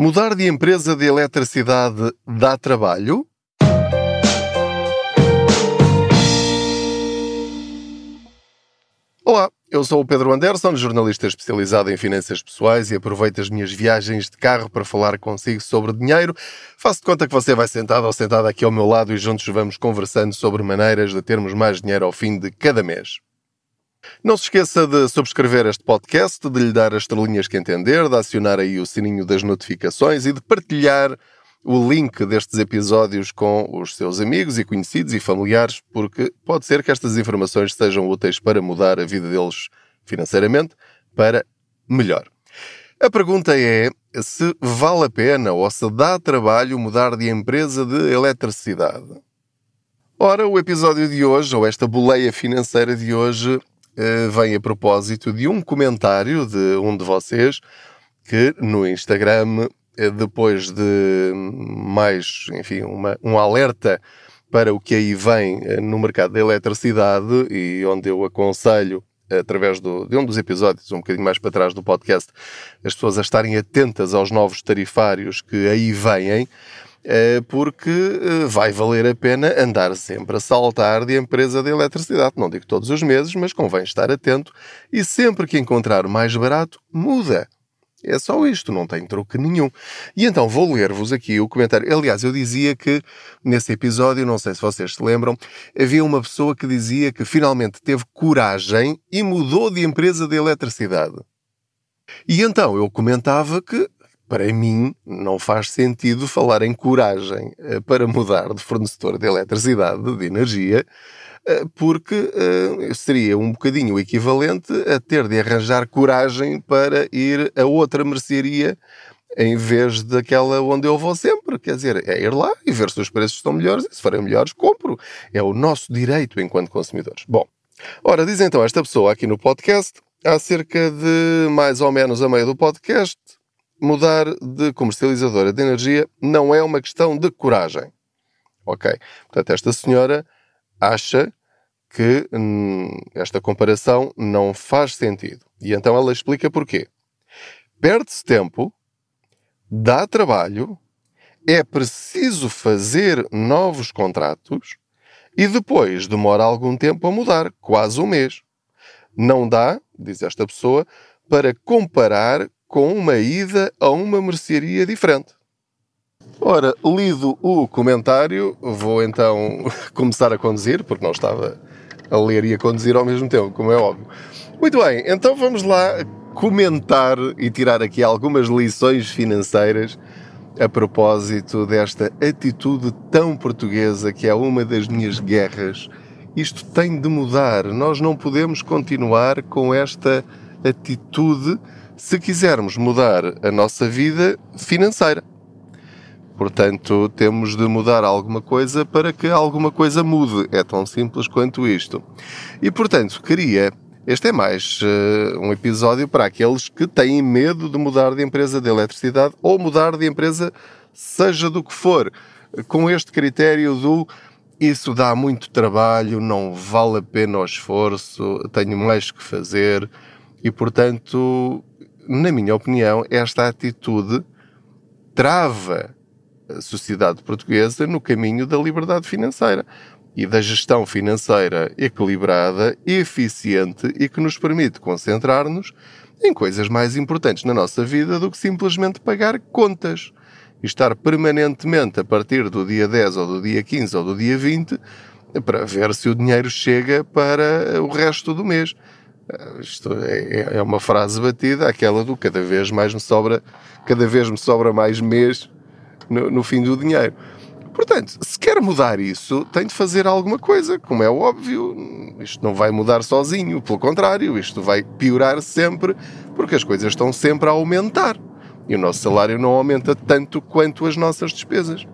Mudar de empresa de eletricidade dá trabalho? Olá, eu sou o Pedro Anderson, jornalista especializado em finanças pessoais e aproveito as minhas viagens de carro para falar consigo sobre dinheiro. Faço de conta que você vai sentado ou sentada aqui ao meu lado e juntos vamos conversando sobre maneiras de termos mais dinheiro ao fim de cada mês. Não se esqueça de subscrever este podcast, de lhe dar as estrelinhas que entender, de acionar aí o sininho das notificações e de partilhar o link destes episódios com os seus amigos e conhecidos e familiares, porque pode ser que estas informações sejam úteis para mudar a vida deles financeiramente para melhor. A pergunta é se vale a pena ou se dá trabalho mudar de empresa de eletricidade. Ora, o episódio de hoje, ou esta boleia financeira de hoje, vem a propósito de um comentário de um de vocês que no Instagram, eh, depois de mais, enfim, uma, um alerta para o que aí vem eh, no mercado da eletricidade e onde eu aconselho através do, de um dos episódios, um bocadinho mais para trás do podcast, as pessoas a estarem atentas aos novos tarifários que aí vêm, eh, porque eh, vai valer a pena andar sempre a saltar de empresa de eletricidade. Não digo todos os meses, mas convém estar atento e sempre que encontrar mais barato, muda. É só isto, não tem truque nenhum. E então vou ler-vos aqui o comentário. Aliás, eu dizia que nesse episódio, não sei se vocês se lembram, havia uma pessoa que dizia que finalmente teve coragem e mudou de empresa de eletricidade. E então eu comentava que para mim, não faz sentido falar em coragem eh, para mudar de fornecedor de eletricidade, de energia, eh, porque eh, seria um bocadinho equivalente a ter de arranjar coragem para ir a outra mercearia em vez daquela onde eu vou sempre. Quer dizer, é ir lá e ver se os preços estão melhores e se forem melhores, compro. É o nosso direito enquanto consumidores. Bom, ora, diz então esta pessoa aqui no podcast, há cerca de mais ou menos a meio do podcast, mudar de comercializadora de energia não é uma questão de coragem. Ok? Portanto, esta senhora acha que hum, esta comparação não faz sentido. E então ela explica porquê. Perde-se tempo, dá trabalho, é preciso fazer novos contratos e depois demora algum tempo a mudar, quase um mês. Não dá, diz esta pessoa, para comparar com uma ida a uma mercearia diferente. Ora, lido o comentário, vou então começar a conduzir, porque não estava a ler e a conduzir ao mesmo tempo, como é óbvio. Muito bem, então vamos lá comentar e tirar aqui algumas lições financeiras a propósito desta atitude tão portuguesa que é uma das minhas guerras. Isto tem de mudar. Nós não podemos continuar com esta atitude se quisermos mudar a nossa vida financeira. Portanto, temos de mudar alguma coisa para que alguma coisa mude. É tão simples quanto isto. E, portanto, queria. Este é mais uh, um episódio para aqueles que têm medo de mudar de empresa de eletricidade ou mudar de empresa, seja do que for, com este critério do isso dá muito trabalho, não vale a pena o esforço, tenho mais que fazer e, portanto, na minha opinião, esta atitude trava a sociedade portuguesa no caminho da liberdade financeira e da gestão financeira equilibrada, eficiente e que nos permite concentrar-nos em coisas mais importantes na nossa vida do que simplesmente pagar contas e estar permanentemente a partir do dia 10 ou do dia 15 ou do dia 20 para ver se o dinheiro chega para o resto do mês. Isto é, é uma frase batida, aquela do cada vez mais me sobra, cada vez me sobra mais mês no, no fim do dinheiro. Portanto, se quer mudar isso, tem de fazer alguma coisa, como é óbvio. Isto não vai mudar sozinho, pelo contrário, isto vai piorar sempre, porque as coisas estão sempre a aumentar. E o nosso salário não aumenta tanto quanto as nossas despesas.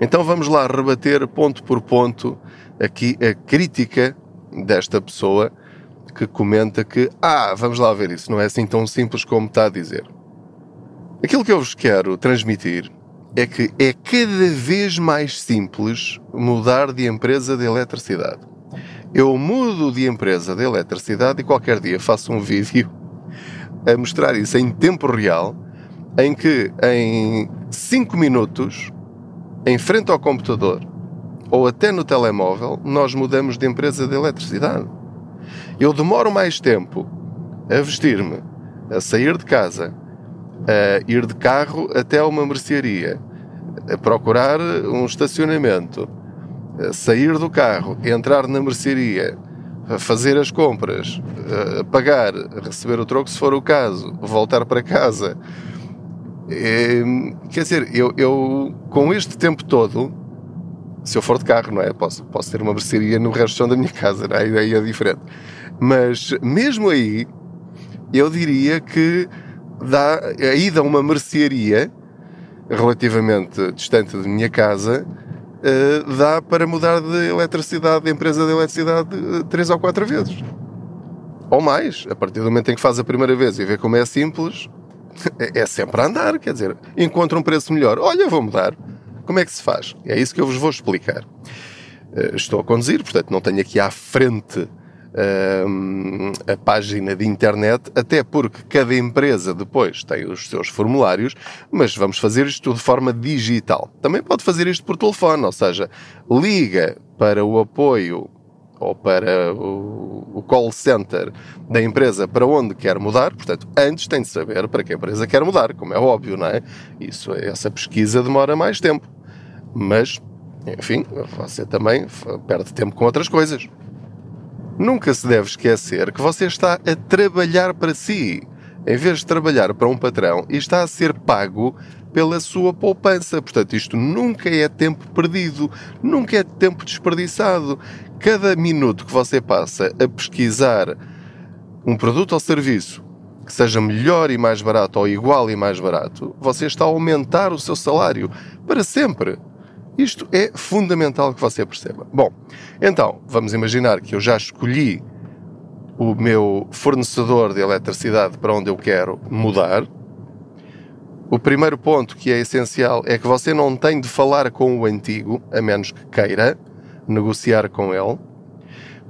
Então vamos lá rebater ponto por ponto aqui a crítica desta pessoa que comenta que, ah, vamos lá ver isso, não é assim tão simples como está a dizer. Aquilo que eu vos quero transmitir é que é cada vez mais simples mudar de empresa de eletricidade. Eu mudo de empresa de eletricidade e qualquer dia faço um vídeo a mostrar isso em tempo real em que em 5 minutos, em frente ao computador ou até no telemóvel, nós mudamos de empresa de eletricidade. Eu demoro mais tempo a vestir-me, a sair de casa, a ir de carro até uma mercearia, a procurar um estacionamento, a sair do carro, entrar na mercearia, a fazer as compras, a pagar, a receber o troco se for o caso, voltar para casa. É, quer dizer, eu, eu com este tempo todo, se eu for de carro, não é? Posso, posso ter uma mercearia no resto da minha casa, não é? Aí é diferente. Mas mesmo aí, eu diria que dá, a ida a uma mercearia relativamente distante da minha casa uh, dá para mudar de eletricidade, de empresa de eletricidade, uh, três ou quatro vezes. Ou mais, a partir do momento em que faz a primeira vez e vê como é simples, é, é sempre a andar, quer dizer, encontra um preço melhor, olha, vou mudar. Como é que se faz? É isso que eu vos vou explicar. Uh, estou a conduzir, portanto não tenho aqui à frente a página de internet, até porque cada empresa depois tem os seus formulários, mas vamos fazer isto de forma digital. Também pode fazer isto por telefone, ou seja, liga para o apoio ou para o, call center da empresa para onde quer mudar, portanto, antes tem de saber para que empresa quer mudar, como é óbvio, não é? Isso, essa pesquisa demora mais tempo. Mas, enfim, você também perde tempo com outras coisas. Nunca se deve esquecer que você está a trabalhar para si, em vez de trabalhar para um patrão e está a ser pago pela sua poupança. Portanto, isto nunca é tempo perdido, nunca é tempo desperdiçado. Cada minuto que você passa a pesquisar um produto ou serviço que seja melhor e mais barato ou igual e mais barato, você está a aumentar o seu salário para sempre. Isto é fundamental que você perceba. Bom, então, vamos imaginar que eu já escolhi o meu fornecedor de eletricidade para onde eu quero mudar. O primeiro ponto que é essencial é que você não tem de falar com o antigo, a menos que queira negociar com ele.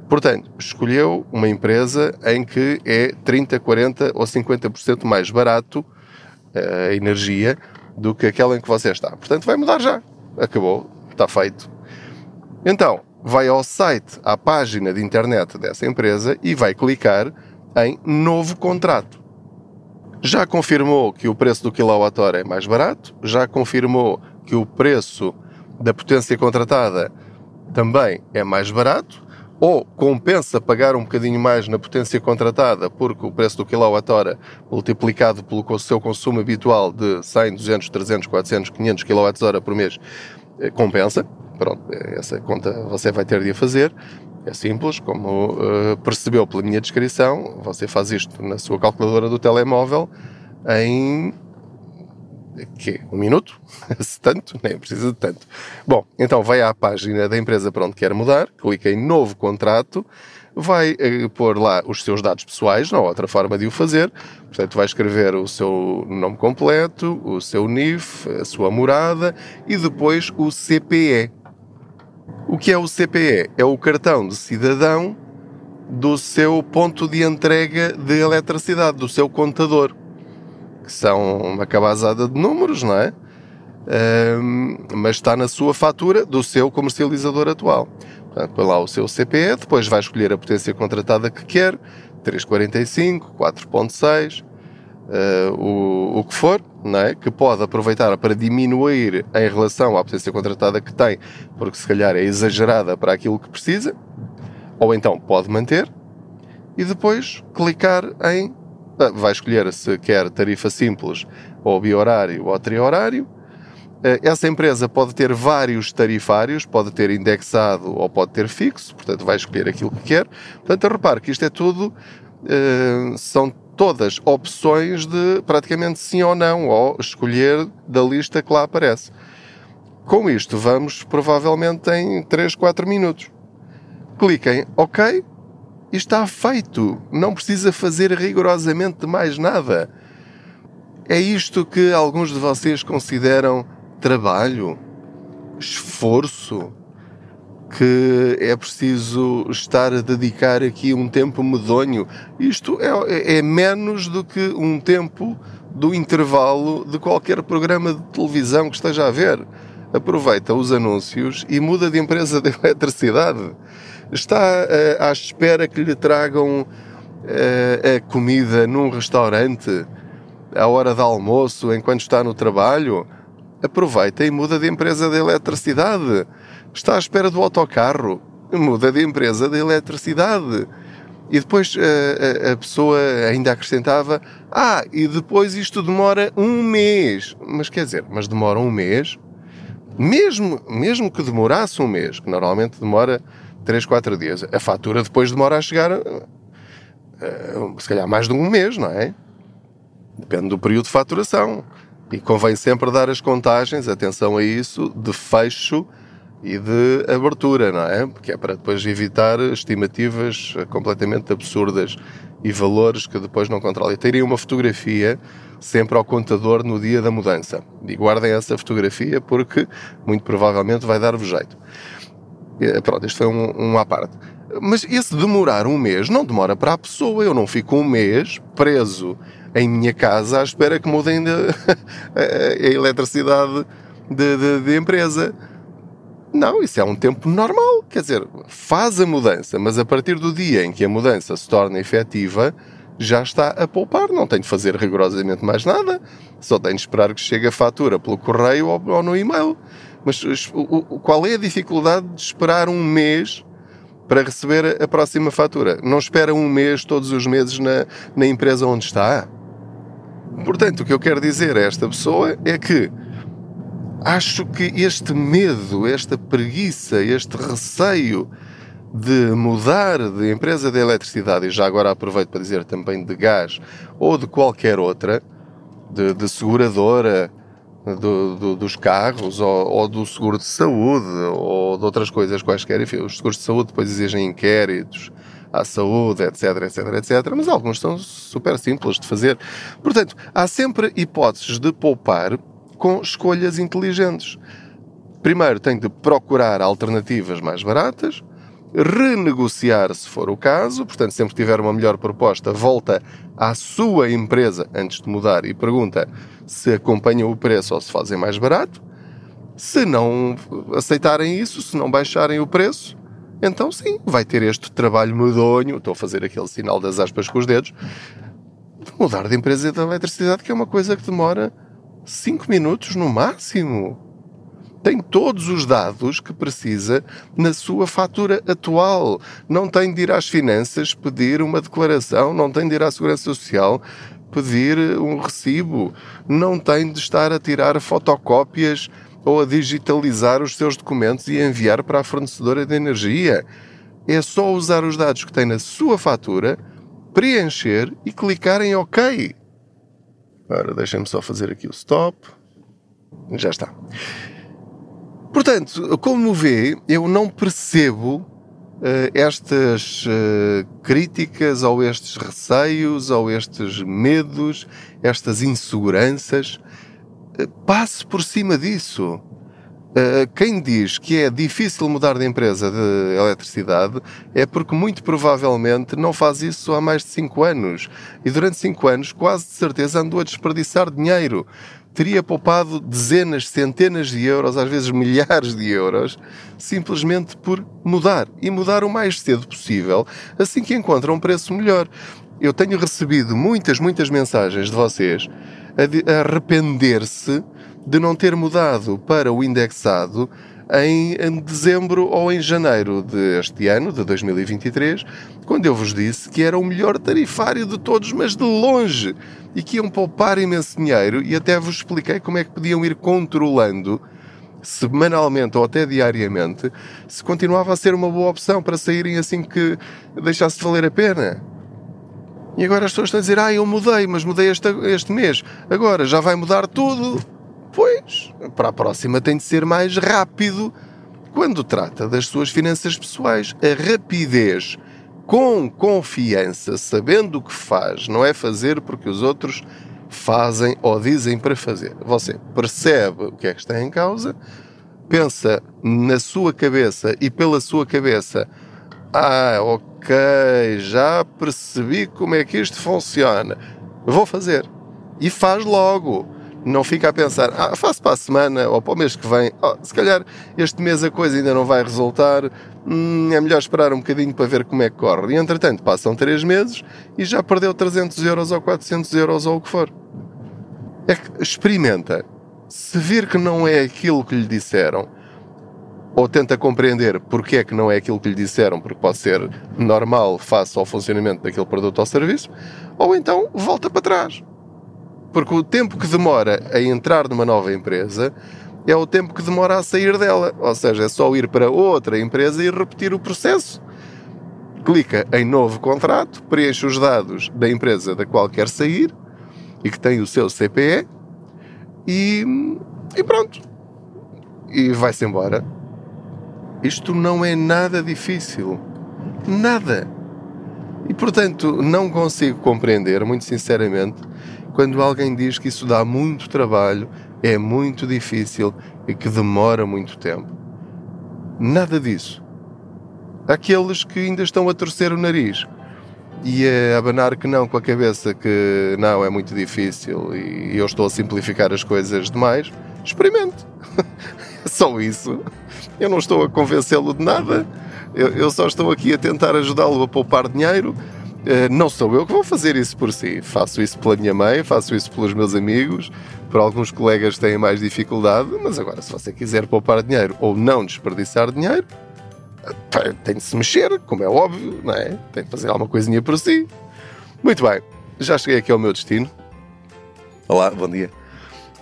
Portanto, escolheu uma empresa em que é 30, 40 ou 50% mais barato eh, a energia do que aquela em que você está. Portanto, vai mudar já acabou, está feito. Então, vai ao site, à página de internet dessa empresa e vai clicar em novo contrato. Já confirmou que o preço do quilowatt-hora é mais barato, já confirmou que o preço da potência contratada também é mais barato, ou compensa pagar um bocadinho mais na potência contratada, porque o preço do quilowatt-hora multiplicado pelo seu consumo habitual de 100, 200, 300, 400, 500 kWh por mês eh, compensa. Pronto, essa conta você vai ter de a fazer. É simples, como uh, percebeu pela minha descrição, você faz isto na sua calculadora do telemóvel em que um minuto? Se tanto? Nem precisa de tanto. Bom, então vai à página da empresa para onde quer mudar, clica em novo contrato, vai uh, pôr lá os seus dados pessoais, não há outra forma de o fazer. Portanto, vai escrever o seu nome completo, o seu NIF, a sua morada e depois o CPE. O que é o CPE? É o cartão de cidadão do seu ponto de entrega de eletricidade, do seu contador que são uma cabazada de números, não é? Um, mas está na sua fatura do seu comercializador atual. Portanto, põe lá o seu CPE, depois vai escolher a potência contratada que quer, 345, 4.6, uh, o, o que for, não é? que pode aproveitar para diminuir em relação à potência contratada que tem, porque se calhar é exagerada para aquilo que precisa, ou então pode manter, e depois clicar em vai escolher se quer tarifa simples ou biorário ou triorário. Ah, essa empresa pode ter vários tarifários, pode ter indexado ou pode ter fixo, portanto vai escolher aquilo que quer. Portanto, repare que isto é tudo, ah, são todas opções de praticamente sim ou não, ou escolher da lista que lá aparece. Com isto, vamos provavelmente em 3, 4 minutos. Cliquem OK está feito. Não precisa fazer rigorosamente mais nada. É isto que alguns de vocês consideram trabalho, esforço, que é preciso estar a dedicar aqui um tempo medonho. Isto é, é menos do que um tempo do intervalo de qualquer programa de televisão que esteja a ver. Aproveita os anúncios e muda de empresa de eletricidade. Está uh, à espera que lhe tragam uh, a comida num restaurante à hora de almoço enquanto está no trabalho? Aproveita e muda de empresa de eletricidade está à espera do autocarro, muda de empresa de eletricidade. E depois a, eh, a, a, pessoa ainda acrescentava: Ah, e depois isto demora um mês. Mas quer dizer, mas demora um mês? Mesmo, mesmo que demorasse um mês, que normalmente demora 3, 4 dias, a fatura depois demora a chegar, uh, se calhar mais de um mês, não é? Depende do período de faturação. E convém sempre dar as contagens, atenção a isso, de fecho e de abertura, não é? Porque é para depois evitar estimativas completamente absurdas e valores que depois não controla. E teria uma fotografia sempre ao contador no dia da mudança. E guardem essa fotografia porque muito provavelmente vai dar-vos jeito. E, pronto, isto foi um, um à parte. Mas esse demorar um mês não demora para a pessoa. Eu não fico um mês preso em minha casa à espera que mudem de, a, a eletricidade de, de, de empresa não, isso é um tempo normal. Quer dizer, faz a mudança, mas a partir do dia em que a mudança se torna efetiva, já está a poupar. Não tem de fazer rigorosamente mais nada. Só tem de esperar que chegue a fatura pelo correio ou, ou no e-mail. Mas o, o, qual é a dificuldade de esperar um mês para receber a próxima fatura? Não espera um mês todos os meses na, na empresa onde está? Portanto, o que eu quero dizer a esta pessoa é que acho que este medo, esta preguiça, este receio de mudar de empresa de eletricidade, e já agora aproveito para dizer também de gás ou de qualquer outra, de, de seguradora do, do, dos carros ou, ou, do seguro de saúde ou de outras coisas quaisquer. Enfim, os seguros de saúde depois exigem inquéritos à saúde, etc, etc, etc. Mas alguns são super simples de fazer. Portanto, há sempre hipóteses de poupar com escolhas inteligentes. Primeiro, tem de procurar alternativas mais baratas, renegociar se for o caso, portanto, sempre que tiver uma melhor proposta, volta à sua empresa antes de mudar e pergunta se acompanham o preço ou se fazem mais barato. Se não aceitarem isso, se não baixarem o preço, então sim, vai ter este trabalho medonho, estou a fazer aquele sinal das aspas com os dedos, de mudar de empresa de eletricidade, que é uma coisa que demora 5 minutos no máximo. Tem todos os dados que precisa na sua fatura atual. Não tem de ir às finanças pedir uma declaração, não tem de ir à Segurança Social pedir um recibo, não tem de estar a tirar fotocópias ou a digitalizar os seus documentos e enviar para a fornecedora de energia. É só usar os dados que tem na sua fatura, preencher e clicar em OK. Ora, deixem-me só fazer aqui o stop. Já está. Portanto, como vê, eu não percebo uh, estas uh, críticas ou estes receios ou estes medos, estas inseguranças. Uh, passe por cima disso. Uh, quem diz que é difícil mudar de empresa de eletricidade é porque muito provavelmente não faz isso há mais de 5 anos. E durante 5 anos, quase de certeza, andou a desperdiçar dinheiro. Teria poupado dezenas, centenas de euros, às vezes milhares de euros, simplesmente por mudar. E mudar o mais cedo possível, assim que encontra um preço melhor. Eu tenho recebido muitas, muitas mensagens de vocês a arrepender-se de não ter mudado para o indexado em, em, dezembro ou em janeiro deste ano, de 2023, quando eu vos disse que era o melhor tarifário de todos, mas de longe, e que iam poupar imenso dinheiro, e até vos expliquei como é que podiam ir controlando, semanalmente ou até diariamente, se continuava a ser uma boa opção para saírem assim que deixasse de valer a pena. E agora as pessoas estão a dizer: Ah, eu mudei, mas mudei este, este mês. Agora já vai mudar tudo. Pois, para a próxima tem de ser mais rápido quando trata das suas finanças pessoais. A rapidez, com confiança, sabendo o que faz, não é fazer porque os outros fazem ou dizem para fazer. Você percebe o que é que está em causa, pensa na sua cabeça e pela sua cabeça, ah, ok, já percebi como é que isto funciona, vou fazer. E faz logo. Não fica a pensar, ah, faço para a semana ou para o mês que vem, oh, se calhar este mês a coisa ainda não vai resultar, hum, é melhor esperar um bocadinho para ver como é que corre. E entretanto, passam 3 meses e já perdeu 300 euros ou 400 euros ou o que for. É que experimenta. Se vir que não é aquilo que lhe disseram, ou tenta compreender porque é que não é aquilo que lhe disseram, porque pode ser normal face ao funcionamento daquele produto ou serviço, ou então volta para trás. Porque o tempo que demora a entrar numa nova empresa é o tempo que demora a sair dela. Ou seja, é só ir para outra empresa e repetir o processo. Clica em novo contrato, preenche os dados da empresa da qual quer sair e que tem o seu CPE e, e pronto. E vai-se embora. Isto não é nada difícil. Nada. E portanto, não consigo compreender, muito sinceramente, quando alguém diz que isso dá muito trabalho, é muito difícil e que demora muito tempo. Nada disso. Aqueles que ainda estão a torcer o nariz e a abanar que não com a cabeça, que não, é muito difícil e eu estou a simplificar as coisas demais, experimente. só isso. Eu não estou a convencê-lo de nada. Eu, eu, só estou aqui a tentar ajudá-lo a poupar dinheiro não sou eu que vou fazer isso por si. Faço isso pela minha mãe, faço isso pelos meus amigos, por alguns colegas que têm mais dificuldade, mas agora, se você quiser poupar dinheiro ou não desperdiçar dinheiro, tem de se mexer, como é óbvio, não é? Tem de fazer alguma coisinha por si. Muito bem, já cheguei aqui ao meu destino. Olá, bom dia.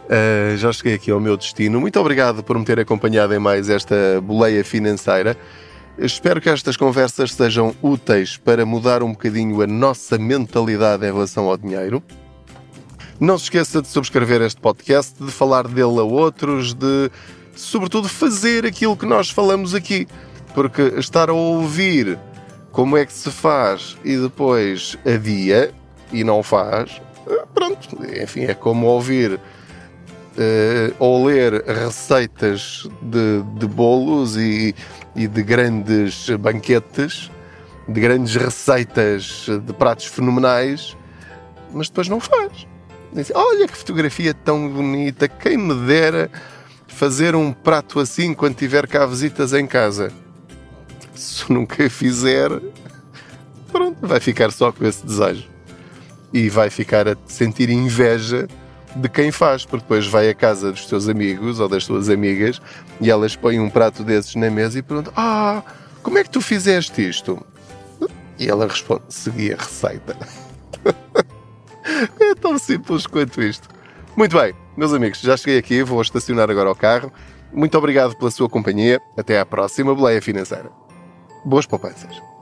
Uh, já cheguei aqui ao meu destino. Muito obrigado por me ter acompanhado em mais esta boleia financeira. Espero que estas conversas sejam úteis para mudar um bocadinho a nossa mentalidade em relação ao dinheiro. Não se esqueça de subscrever este podcast, de falar dele a outros, de, sobretudo, fazer aquilo que nós falamos aqui. Porque estar a ouvir como é que se faz e depois adia e não faz, pronto, enfim, é como ouvir uh, ou ler receitas de, de bolos e e de grandes banquetes, de grandes receitas de pratos fenomenais, mas depois não faz. Diz, Olha que fotografia tão bonita, quem me dera fazer um prato assim quando tiver cá visitas em casa. Se nunca fizer, pronto, vai ficar só com esse desejo. E vai ficar a sentir inveja de quem faz, porque depois vai à casa dos teus amigos ou das tuas amigas e elas põem um prato desses na mesa e perguntam: Ah, como é que tu fizeste isto? E ela responde: Segui a receita. é tão simples quanto isto. Muito bem, meus amigos, já cheguei aqui, vou estacionar agora o carro. Muito obrigado pela sua companhia. Até à próxima boleia financeira. Boas poupanças.